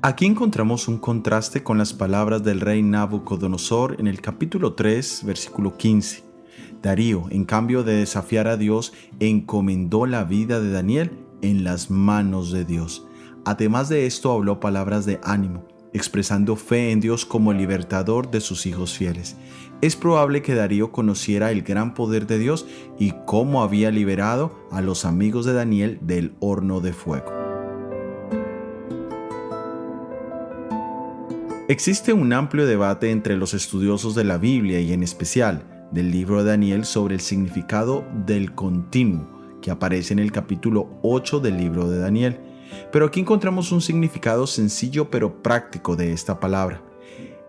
Aquí encontramos un contraste con las palabras del rey Nabucodonosor en el capítulo 3, versículo 15. Darío, en cambio de desafiar a Dios, encomendó la vida de Daniel en las manos de Dios. Además de esto, habló palabras de ánimo, expresando fe en Dios como libertador de sus hijos fieles. Es probable que Darío conociera el gran poder de Dios y cómo había liberado a los amigos de Daniel del horno de fuego. Existe un amplio debate entre los estudiosos de la Biblia y en especial del libro de Daniel sobre el significado del continuo que aparece en el capítulo 8 del libro de Daniel. Pero aquí encontramos un significado sencillo pero práctico de esta palabra.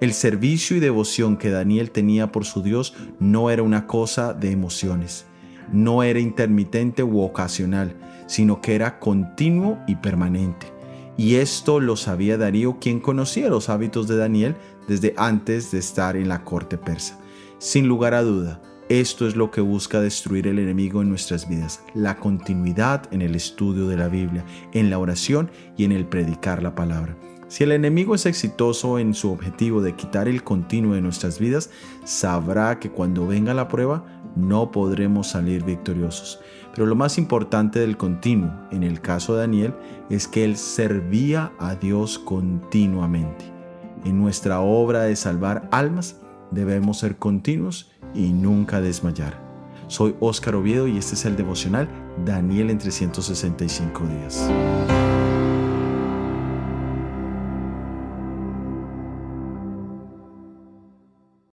El servicio y devoción que Daniel tenía por su Dios no era una cosa de emociones, no era intermitente u ocasional, sino que era continuo y permanente. Y esto lo sabía Darío, quien conocía los hábitos de Daniel desde antes de estar en la corte persa. Sin lugar a duda, esto es lo que busca destruir el enemigo en nuestras vidas, la continuidad en el estudio de la Biblia, en la oración y en el predicar la palabra. Si el enemigo es exitoso en su objetivo de quitar el continuo de nuestras vidas, sabrá que cuando venga la prueba no podremos salir victoriosos. Pero lo más importante del continuo, en el caso de Daniel, es que él servía a Dios continuamente. En nuestra obra de salvar almas debemos ser continuos y nunca desmayar. Soy Óscar Oviedo y este es el devocional Daniel en 365 días.